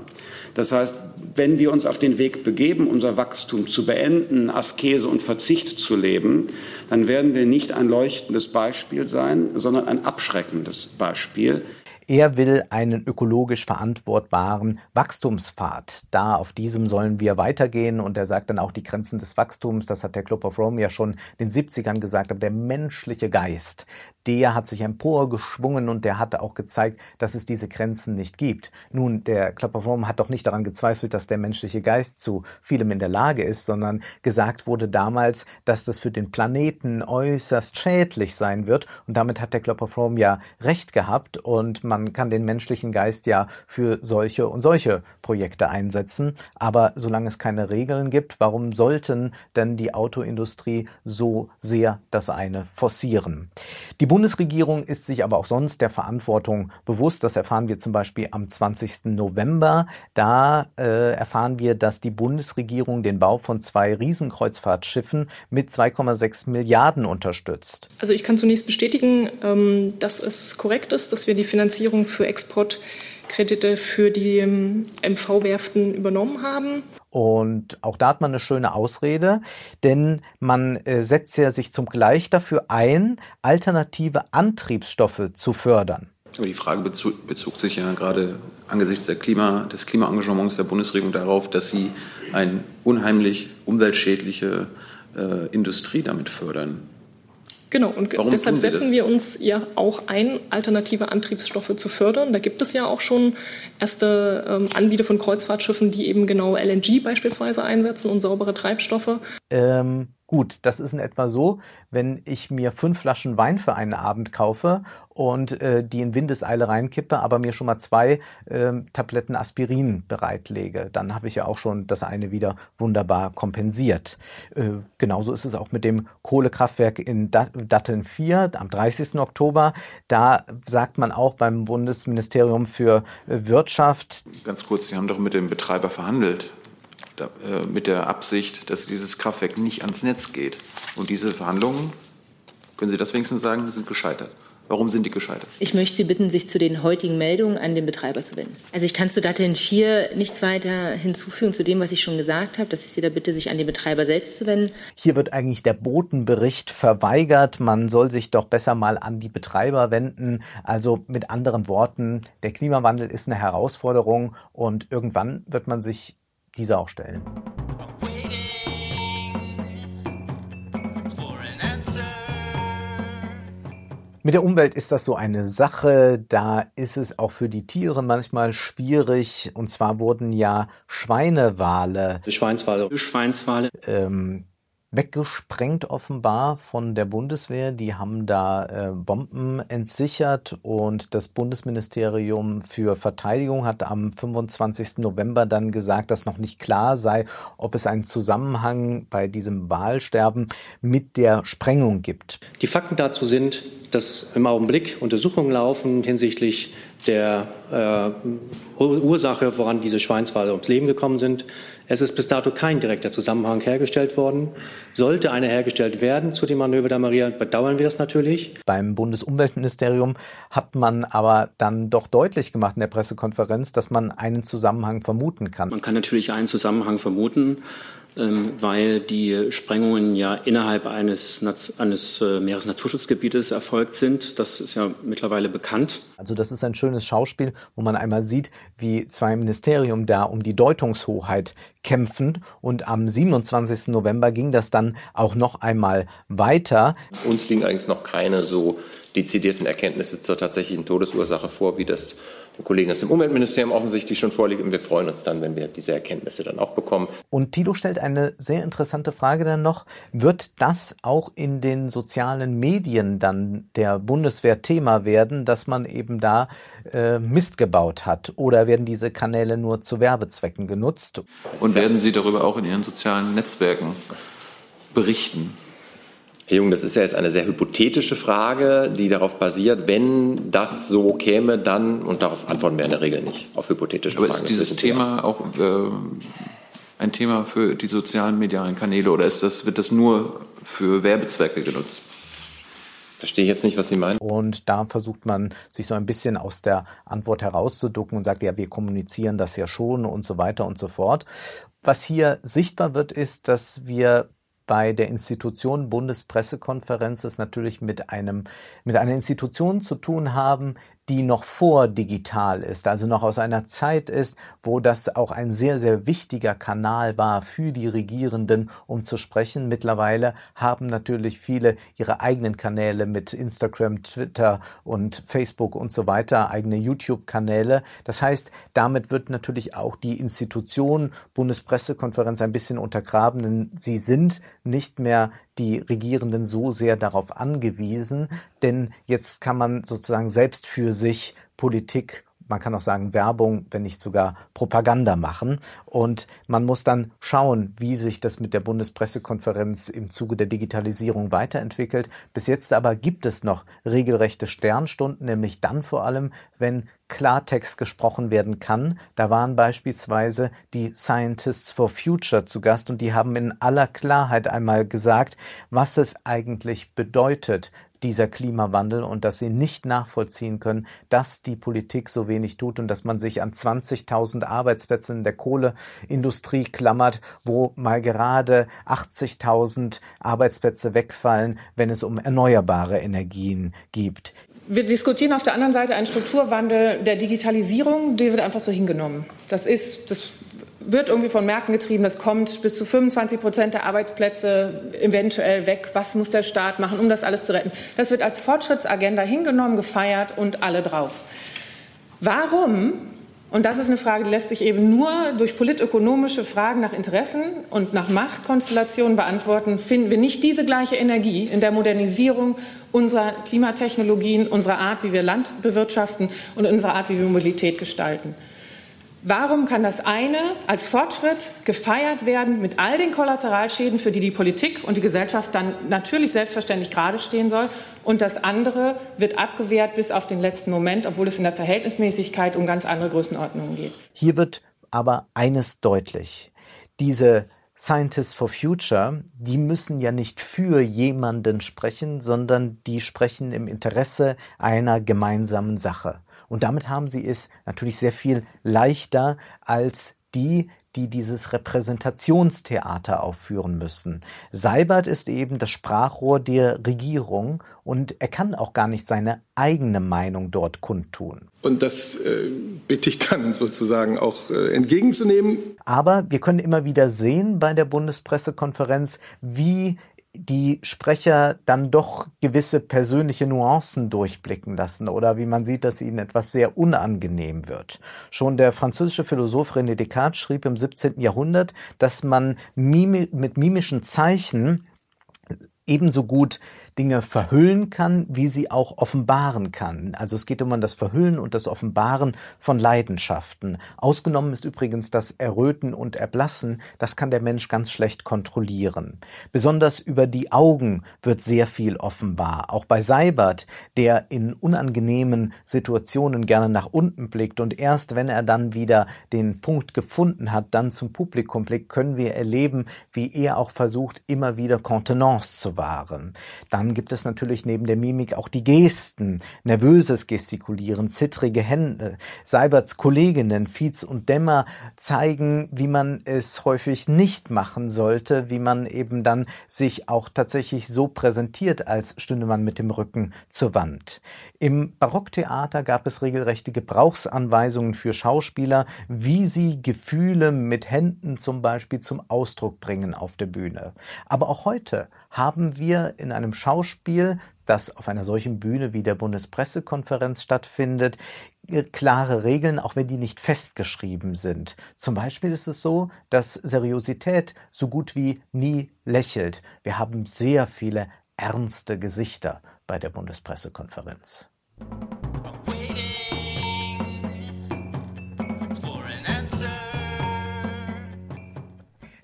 Das heißt, wenn wir uns auf den Weg begeben, unser Wachstum zu beenden, Askese und Verzicht zu leben, dann werden wir nicht ein leuchtendes Beispiel sein, sondern ein abschreckendes Beispiel. Er will einen ökologisch verantwortbaren Wachstumspfad. Da auf diesem sollen wir weitergehen und er sagt dann auch die Grenzen des Wachstums, das hat der Club of Rome ja schon in den 70ern gesagt, aber der menschliche Geist, der hat sich emporgeschwungen und der hat auch gezeigt, dass es diese Grenzen nicht gibt. Nun, der Club of Rome hat doch nicht daran gezweifelt, dass der menschliche Geist zu vielem in der Lage ist, sondern gesagt wurde damals, dass das für den Planeten äußerst schädlich sein wird und damit hat der Club of Rome ja recht gehabt und man man kann den menschlichen Geist ja für solche und solche Projekte einsetzen. Aber solange es keine Regeln gibt, warum sollten denn die Autoindustrie so sehr das eine forcieren? Die Bundesregierung ist sich aber auch sonst der Verantwortung bewusst. Das erfahren wir zum Beispiel am 20. November. Da äh, erfahren wir, dass die Bundesregierung den Bau von zwei Riesenkreuzfahrtschiffen mit 2,6 Milliarden unterstützt. Also ich kann zunächst bestätigen, ähm, dass es korrekt ist, dass wir die Finanzierung Finanzierung für Exportkredite für die MV-Werften ähm, übernommen haben. Und auch da hat man eine schöne Ausrede, denn man äh, setzt ja sich zum Gleich dafür ein, alternative Antriebsstoffe zu fördern. Aber die Frage bezog, bezog sich ja gerade angesichts Klima, des Klimaengagements der Bundesregierung darauf, dass sie eine unheimlich umweltschädliche äh, Industrie damit fördern. Genau, und Warum deshalb setzen wir uns ja auch ein, alternative Antriebsstoffe zu fördern. Da gibt es ja auch schon erste ähm, Anbieter von Kreuzfahrtschiffen, die eben genau LNG beispielsweise einsetzen und saubere Treibstoffe. Ähm, Gut, das ist in etwa so, wenn ich mir fünf Flaschen Wein für einen Abend kaufe und äh, die in Windeseile reinkippe, aber mir schon mal zwei äh, Tabletten Aspirin bereitlege, dann habe ich ja auch schon das eine wieder wunderbar kompensiert. Äh, genauso ist es auch mit dem Kohlekraftwerk in Datteln 4 am 30. Oktober. Da sagt man auch beim Bundesministerium für äh, Wirtschaft. Ganz kurz, Sie haben doch mit dem Betreiber verhandelt äh, mit der Absicht, dass dieses Kraftwerk nicht ans Netz geht. Und diese Verhandlungen, können Sie das wenigstens sagen, sind gescheitert. Warum sind die gescheitert? Ich möchte Sie bitten, sich zu den heutigen Meldungen an den Betreiber zu wenden. Also ich kann zu Datteln 4 nichts weiter hinzufügen zu dem, was ich schon gesagt habe, dass ich Sie da bitte, sich an den Betreiber selbst zu wenden. Hier wird eigentlich der Botenbericht verweigert. Man soll sich doch besser mal an die Betreiber wenden. Also mit anderen Worten, der Klimawandel ist eine Herausforderung und irgendwann wird man sich diese auch stellen. Mit der Umwelt ist das so eine Sache, da ist es auch für die Tiere manchmal schwierig. Und zwar wurden ja Schweinewale. Schweinswale. Schweinswale. Ähm, weggesprengt offenbar von der Bundeswehr. Die haben da äh, Bomben entsichert und das Bundesministerium für Verteidigung hat am 25. November dann gesagt, dass noch nicht klar sei, ob es einen Zusammenhang bei diesem Wahlsterben mit der Sprengung gibt. Die Fakten dazu sind, dass im Augenblick Untersuchungen laufen hinsichtlich der äh, Ursache, woran diese Schweinswale ums Leben gekommen sind. Es ist bis dato kein direkter Zusammenhang hergestellt worden. Sollte einer hergestellt werden zu dem Manöver der Maria, bedauern wir es natürlich. Beim Bundesumweltministerium hat man aber dann doch deutlich gemacht in der Pressekonferenz, dass man einen Zusammenhang vermuten kann. Man kann natürlich einen Zusammenhang vermuten. Ähm, weil die Sprengungen ja innerhalb eines, eines äh, Meeresnaturschutzgebietes erfolgt sind. Das ist ja mittlerweile bekannt. Also das ist ein schönes Schauspiel, wo man einmal sieht, wie zwei Ministerien da um die Deutungshoheit kämpfen. Und am 27. November ging das dann auch noch einmal weiter. Uns liegen eigentlich noch keine so dezidierten Erkenntnisse zur tatsächlichen Todesursache vor, wie das den Kollegen aus dem Umweltministerium offensichtlich schon vorliegt. Und wir freuen uns dann, wenn wir diese Erkenntnisse dann auch bekommen. Und Tilo stellt eine sehr interessante Frage dann noch. Wird das auch in den sozialen Medien dann der Bundeswehr Thema werden, dass man eben da äh, Mist gebaut hat? Oder werden diese Kanäle nur zu Werbezwecken genutzt? Und werden Sie darüber auch in Ihren sozialen Netzwerken berichten? Herr Jung, das ist ja jetzt eine sehr hypothetische Frage, die darauf basiert, wenn das so käme, dann, und darauf antworten wir in der Regel nicht, auf hypothetische Aber Fragen. ist dieses Thema auch äh, ein Thema für die sozialen medialen Kanäle oder ist das, wird das nur für Werbezwecke genutzt? Verstehe ich jetzt nicht, was Sie meinen. Und da versucht man, sich so ein bisschen aus der Antwort herauszuducken und sagt, ja, wir kommunizieren das ja schon und so weiter und so fort. Was hier sichtbar wird, ist, dass wir bei der Institution Bundespressekonferenz es natürlich mit einem, mit einer Institution zu tun haben, die noch vor digital ist, also noch aus einer Zeit ist, wo das auch ein sehr, sehr wichtiger Kanal war für die Regierenden, um zu sprechen. Mittlerweile haben natürlich viele ihre eigenen Kanäle mit Instagram, Twitter und Facebook und so weiter, eigene YouTube-Kanäle. Das heißt, damit wird natürlich auch die Institution Bundespressekonferenz ein bisschen untergraben, denn sie sind nicht mehr die Regierenden so sehr darauf angewiesen, denn jetzt kann man sozusagen selbst für sich Politik man kann auch sagen Werbung, wenn nicht sogar Propaganda machen. Und man muss dann schauen, wie sich das mit der Bundespressekonferenz im Zuge der Digitalisierung weiterentwickelt. Bis jetzt aber gibt es noch regelrechte Sternstunden, nämlich dann vor allem, wenn Klartext gesprochen werden kann. Da waren beispielsweise die Scientists for Future zu Gast und die haben in aller Klarheit einmal gesagt, was es eigentlich bedeutet, dieser Klimawandel und dass sie nicht nachvollziehen können, dass die Politik so wenig tut und dass man sich an 20.000 Arbeitsplätze in der Kohleindustrie klammert, wo mal gerade 80.000 Arbeitsplätze wegfallen, wenn es um erneuerbare Energien geht. Wir diskutieren auf der anderen Seite einen Strukturwandel der Digitalisierung, der wird einfach so hingenommen. Das ist, das wird irgendwie von Märkten getrieben. Das kommt bis zu 25 Prozent der Arbeitsplätze eventuell weg. Was muss der Staat machen, um das alles zu retten? Das wird als Fortschrittsagenda hingenommen, gefeiert und alle drauf. Warum? Und das ist eine Frage, die lässt sich eben nur durch politökonomische Fragen nach Interessen und nach Machtkonstellationen beantworten. Finden wir nicht diese gleiche Energie in der Modernisierung unserer Klimatechnologien, unserer Art, wie wir Land bewirtschaften und unserer Art, wie wir Mobilität gestalten? Warum kann das eine als Fortschritt gefeiert werden mit all den Kollateralschäden, für die die Politik und die Gesellschaft dann natürlich selbstverständlich gerade stehen soll, und das andere wird abgewehrt bis auf den letzten Moment, obwohl es in der Verhältnismäßigkeit um ganz andere Größenordnungen geht? Hier wird aber eines deutlich. Diese Scientists for Future, die müssen ja nicht für jemanden sprechen, sondern die sprechen im Interesse einer gemeinsamen Sache. Und damit haben sie es natürlich sehr viel leichter als die, die dieses Repräsentationstheater aufführen müssen. Seibert ist eben das Sprachrohr der Regierung und er kann auch gar nicht seine eigene Meinung dort kundtun. Und das äh, bitte ich dann sozusagen auch äh, entgegenzunehmen. Aber wir können immer wieder sehen bei der Bundespressekonferenz, wie die Sprecher dann doch gewisse persönliche Nuancen durchblicken lassen oder wie man sieht, dass ihnen etwas sehr unangenehm wird. Schon der französische Philosoph René Descartes schrieb im 17. Jahrhundert, dass man mit mimischen Zeichen ebenso gut Dinge verhüllen kann, wie sie auch offenbaren kann. Also es geht um das Verhüllen und das Offenbaren von Leidenschaften. Ausgenommen ist übrigens das Erröten und Erblassen. Das kann der Mensch ganz schlecht kontrollieren. Besonders über die Augen wird sehr viel offenbar. Auch bei Seibert, der in unangenehmen Situationen gerne nach unten blickt und erst wenn er dann wieder den Punkt gefunden hat, dann zum Publikum blickt, können wir erleben, wie er auch versucht, immer wieder Kontenance zu wahren. Dann dann gibt es natürlich neben der Mimik auch die Gesten, nervöses Gestikulieren, zittrige Hände. Seiberts Kolleginnen Fietz und Dämmer zeigen, wie man es häufig nicht machen sollte, wie man eben dann sich auch tatsächlich so präsentiert, als stünde man mit dem Rücken zur Wand. Im Barocktheater gab es regelrechte Gebrauchsanweisungen für Schauspieler, wie sie Gefühle mit Händen zum Beispiel zum Ausdruck bringen auf der Bühne. Aber auch heute haben wir in einem Schauspiel Schauspiel, das auf einer solchen Bühne wie der Bundespressekonferenz stattfindet, äh, klare Regeln, auch wenn die nicht festgeschrieben sind. Zum Beispiel ist es so, dass Seriosität so gut wie nie lächelt. Wir haben sehr viele ernste Gesichter bei der Bundespressekonferenz.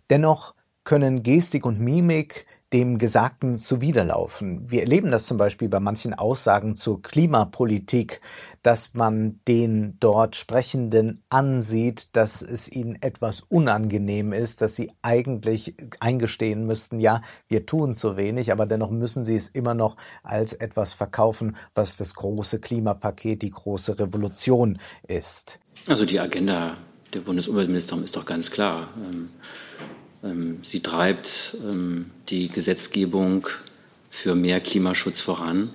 Dennoch können Gestik und Mimik dem Gesagten zuwiderlaufen. Wir erleben das zum Beispiel bei manchen Aussagen zur Klimapolitik, dass man den dort Sprechenden ansieht, dass es ihnen etwas unangenehm ist, dass sie eigentlich eingestehen müssten, ja, wir tun zu wenig, aber dennoch müssen sie es immer noch als etwas verkaufen, was das große Klimapaket, die große Revolution ist. Also die Agenda der Bundesumweltministerin ist doch ganz klar. Ähm, sie treibt ähm, die Gesetzgebung für mehr Klimaschutz voran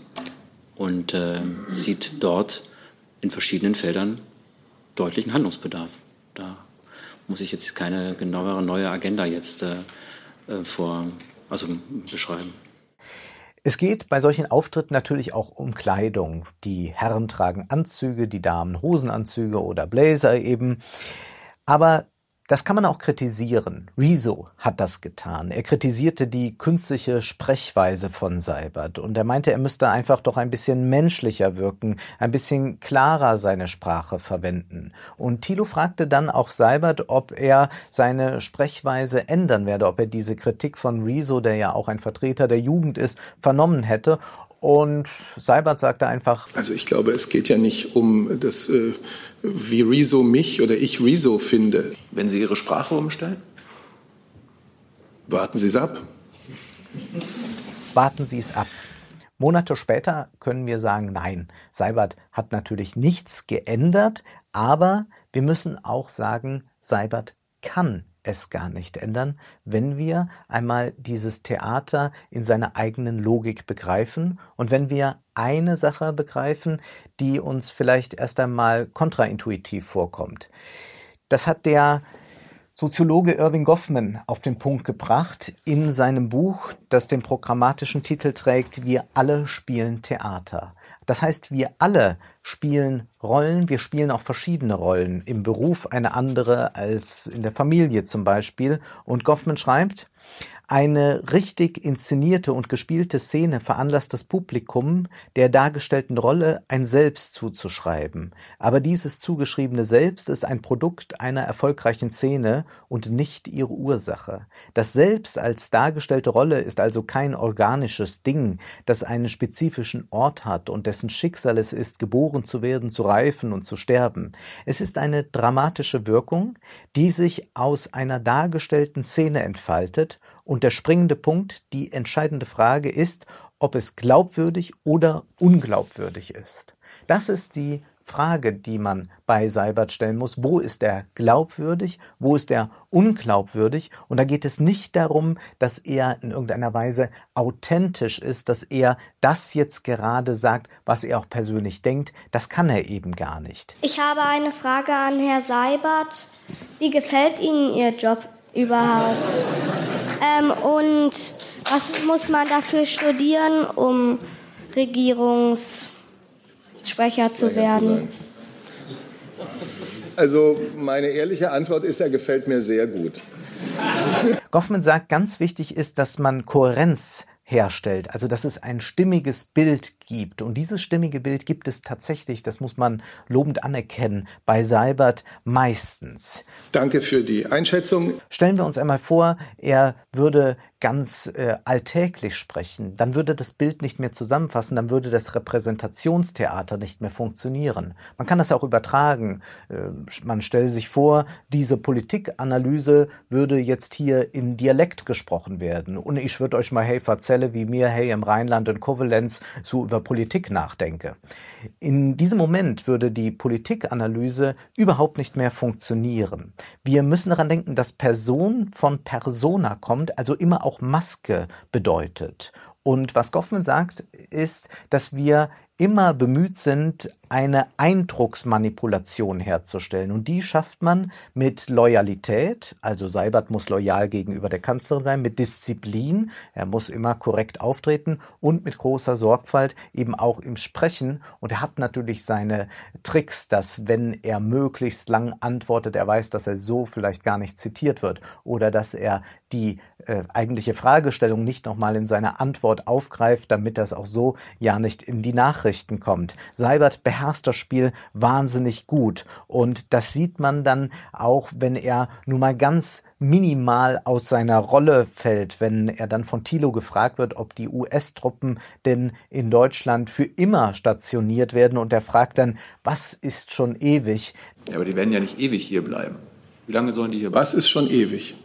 und ähm, sieht dort in verschiedenen Feldern deutlichen Handlungsbedarf. Da muss ich jetzt keine genauere neue Agenda jetzt äh, äh, vor, also beschreiben. Es geht bei solchen Auftritten natürlich auch um Kleidung. Die Herren tragen Anzüge, die Damen Hosenanzüge oder Blazer eben. Aber das kann man auch kritisieren. Rezo hat das getan. Er kritisierte die künstliche Sprechweise von Seibert und er meinte, er müsste einfach doch ein bisschen menschlicher wirken, ein bisschen klarer seine Sprache verwenden. Und Thilo fragte dann auch Seibert, ob er seine Sprechweise ändern werde, ob er diese Kritik von Rezo, der ja auch ein Vertreter der Jugend ist, vernommen hätte und Seibert sagte einfach. Also ich glaube, es geht ja nicht um das, äh, wie Rezo mich oder ich Rezo finde. Wenn Sie Ihre Sprache umstellen? Warten Sie es ab. Warten Sie es ab. Monate später können wir sagen, nein, Seibert hat natürlich nichts geändert, aber wir müssen auch sagen, Seibert kann es gar nicht ändern, wenn wir einmal dieses Theater in seiner eigenen Logik begreifen und wenn wir eine Sache begreifen, die uns vielleicht erst einmal kontraintuitiv vorkommt. Das hat der Soziologe Irving Goffman auf den Punkt gebracht in seinem Buch, das den programmatischen Titel trägt Wir alle spielen Theater. Das heißt, wir alle spielen Rollen, wir spielen auch verschiedene Rollen, im Beruf eine andere als in der Familie zum Beispiel. Und Goffman schreibt, eine richtig inszenierte und gespielte Szene veranlasst das Publikum, der dargestellten Rolle ein Selbst zuzuschreiben. Aber dieses zugeschriebene Selbst ist ein Produkt einer erfolgreichen Szene und nicht ihre Ursache. Das Selbst als dargestellte Rolle ist also kein organisches Ding, das einen spezifischen Ort hat und dessen Schicksal es ist, geboren zu werden, zu reifen und zu sterben. Es ist eine dramatische Wirkung, die sich aus einer dargestellten Szene entfaltet und der springende Punkt, die entscheidende Frage ist, ob es glaubwürdig oder unglaubwürdig ist. Das ist die Frage, die man bei Seibert stellen muss. Wo ist er glaubwürdig? Wo ist er unglaubwürdig? Und da geht es nicht darum, dass er in irgendeiner Weise authentisch ist, dass er das jetzt gerade sagt, was er auch persönlich denkt. Das kann er eben gar nicht. Ich habe eine Frage an Herrn Seibert. Wie gefällt Ihnen Ihr Job überhaupt? Ähm, und was muss man dafür studieren, um Regierungssprecher zu werden? Also meine ehrliche Antwort ist, er gefällt mir sehr gut. Goffman sagt, ganz wichtig ist, dass man Kohärenz herstellt, also dass es ein stimmiges Bild gibt. Und dieses stimmige Bild gibt es tatsächlich, das muss man lobend anerkennen, bei Seibert meistens. Danke für die Einschätzung. Stellen wir uns einmal vor, er würde ganz äh, alltäglich sprechen, dann würde das Bild nicht mehr zusammenfassen, dann würde das Repräsentationstheater nicht mehr funktionieren. Man kann das auch übertragen. Äh, man stelle sich vor, diese Politikanalyse würde jetzt hier in Dialekt gesprochen werden. Und ich würde euch mal hey verzelle, wie mir hey im Rheinland und Kovalenz so über Politik nachdenke. In diesem Moment würde die Politikanalyse überhaupt nicht mehr funktionieren. Wir müssen daran denken, dass Person von Persona kommt, also immer auch Maske bedeutet. Und was Goffman sagt, ist, dass wir immer bemüht sind, eine Eindrucksmanipulation herzustellen. Und die schafft man mit Loyalität, also Seibert muss loyal gegenüber der Kanzlerin sein, mit Disziplin, er muss immer korrekt auftreten und mit großer Sorgfalt eben auch im Sprechen. Und er hat natürlich seine Tricks, dass wenn er möglichst lang antwortet, er weiß, dass er so vielleicht gar nicht zitiert wird oder dass er die äh, eigentliche Fragestellung nicht nochmal in seiner Antwort aufgreift, damit das auch so ja nicht in die Nachrichten kommt. Seibert beherrscht das Spiel wahnsinnig gut. Und das sieht man dann auch, wenn er nur mal ganz minimal aus seiner Rolle fällt, wenn er dann von Thilo gefragt wird, ob die US-Truppen denn in Deutschland für immer stationiert werden. Und er fragt dann, was ist schon ewig? Ja, aber die werden ja nicht ewig hier bleiben. Wie lange sollen die hier bleiben? Was ist schon ewig?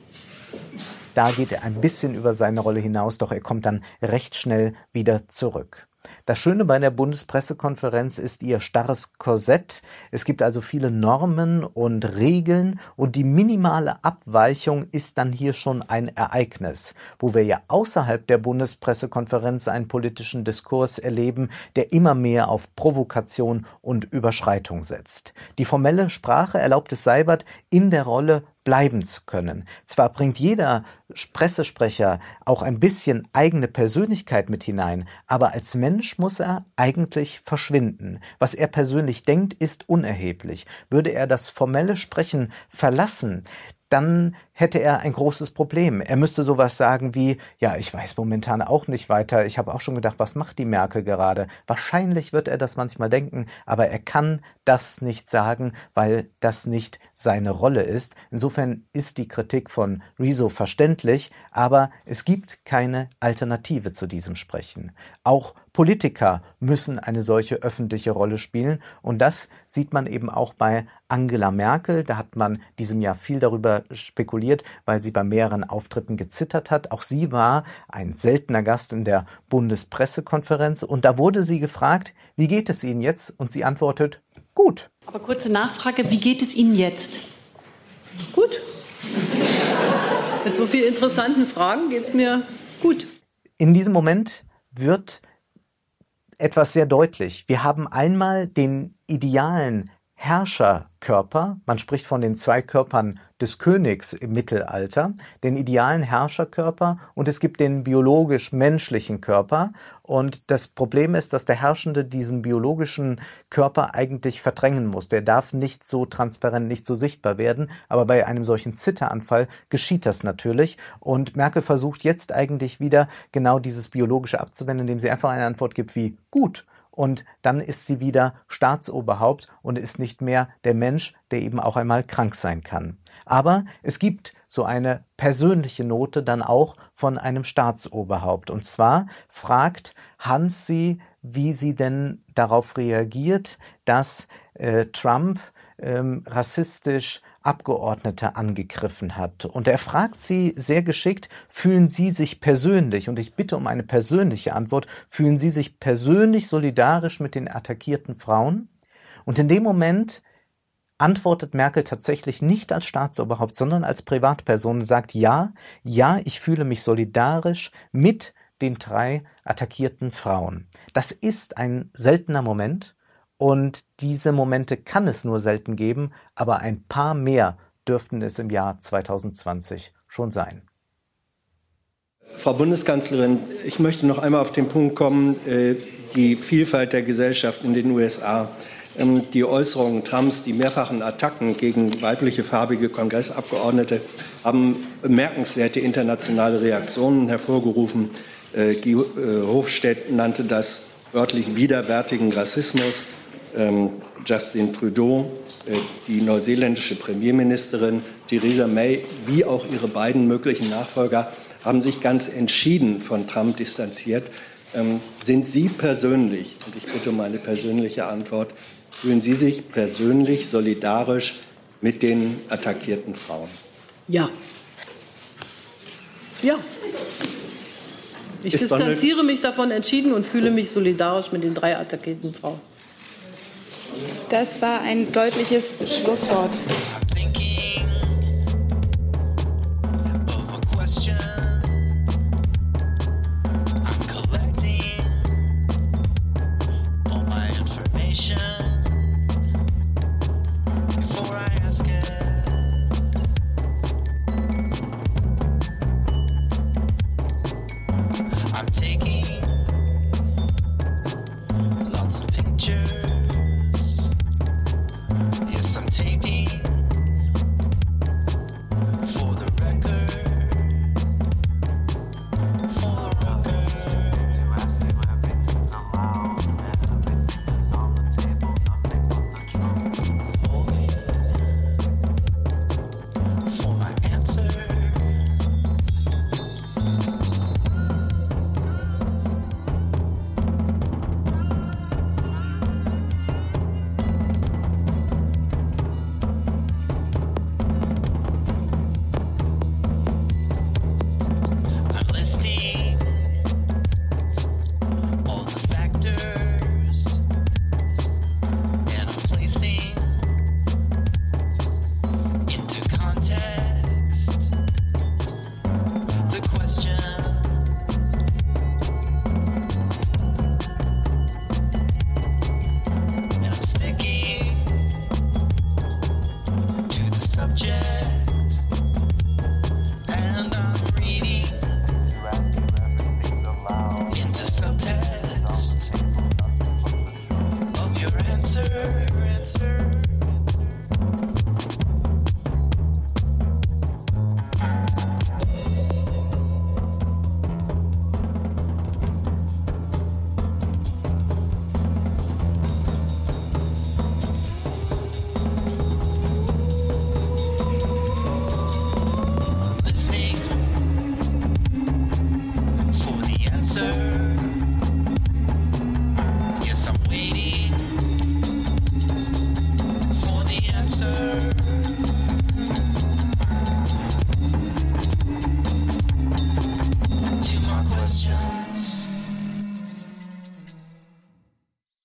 Da geht er ein bisschen über seine Rolle hinaus, doch er kommt dann recht schnell wieder zurück. Das Schöne bei der Bundespressekonferenz ist ihr starres Korsett. Es gibt also viele Normen und Regeln und die minimale Abweichung ist dann hier schon ein Ereignis, wo wir ja außerhalb der Bundespressekonferenz einen politischen Diskurs erleben, der immer mehr auf Provokation und Überschreitung setzt. Die formelle Sprache erlaubt es Seibert in der Rolle bleiben zu können. Zwar bringt jeder Pressesprecher auch ein bisschen eigene Persönlichkeit mit hinein, aber als Mensch muss er eigentlich verschwinden. Was er persönlich denkt, ist unerheblich. Würde er das formelle Sprechen verlassen, dann hätte er ein großes Problem. Er müsste sowas sagen wie, ja, ich weiß momentan auch nicht weiter. Ich habe auch schon gedacht, was macht die Merkel gerade? Wahrscheinlich wird er das manchmal denken, aber er kann das nicht sagen, weil das nicht seine Rolle ist. Insofern ist die Kritik von Rezo verständlich, aber es gibt keine Alternative zu diesem Sprechen. Auch Politiker müssen eine solche öffentliche Rolle spielen. Und das sieht man eben auch bei Angela Merkel. Da hat man diesem Jahr viel darüber spekuliert, weil sie bei mehreren Auftritten gezittert hat. Auch sie war ein seltener Gast in der Bundespressekonferenz. Und da wurde sie gefragt, wie geht es Ihnen jetzt? Und sie antwortet, gut. Aber kurze Nachfrage, wie geht es Ihnen jetzt? Gut. Mit so vielen interessanten Fragen geht es mir gut. In diesem Moment wird etwas sehr deutlich. Wir haben einmal den idealen Herrscherkörper, man spricht von den zwei Körpern des Königs im Mittelalter, den idealen Herrscherkörper und es gibt den biologisch-menschlichen Körper. Und das Problem ist, dass der Herrschende diesen biologischen Körper eigentlich verdrängen muss. Der darf nicht so transparent, nicht so sichtbar werden. Aber bei einem solchen Zitteranfall geschieht das natürlich. Und Merkel versucht jetzt eigentlich wieder genau dieses Biologische abzuwenden, indem sie einfach eine Antwort gibt wie gut und dann ist sie wieder Staatsoberhaupt und ist nicht mehr der Mensch, der eben auch einmal krank sein kann. Aber es gibt so eine persönliche Note dann auch von einem Staatsoberhaupt. Und zwar fragt Hans sie, wie sie denn darauf reagiert, dass äh, Trump ähm, rassistisch Abgeordnete angegriffen hat. Und er fragt sie sehr geschickt, fühlen Sie sich persönlich, und ich bitte um eine persönliche Antwort, fühlen Sie sich persönlich solidarisch mit den attackierten Frauen? Und in dem Moment antwortet Merkel tatsächlich nicht als Staatsoberhaupt, sondern als Privatperson und sagt, ja, ja, ich fühle mich solidarisch mit den drei attackierten Frauen. Das ist ein seltener Moment und diese Momente kann es nur selten geben, aber ein paar mehr dürften es im Jahr 2020 schon sein. Frau Bundeskanzlerin, ich möchte noch einmal auf den Punkt kommen, äh, die Vielfalt der Gesellschaft in den USA. Ähm, die Äußerungen Trumps, die mehrfachen Attacken gegen weibliche farbige Kongressabgeordnete haben bemerkenswerte internationale Reaktionen hervorgerufen. Äh, Guy äh, Hofstedt nannte das wörtlich widerwärtigen Rassismus. Ähm, Justin Trudeau, äh, die neuseeländische Premierministerin Theresa May, wie auch ihre beiden möglichen Nachfolger, haben sich ganz entschieden von Trump distanziert. Ähm, sind Sie persönlich, und ich bitte um eine persönliche Antwort, fühlen Sie sich persönlich solidarisch mit den attackierten Frauen? Ja. Ja. Ich Ist distanziere mich davon entschieden und fühle mich solidarisch mit den drei attackierten Frauen. Das war ein deutliches Schlusswort.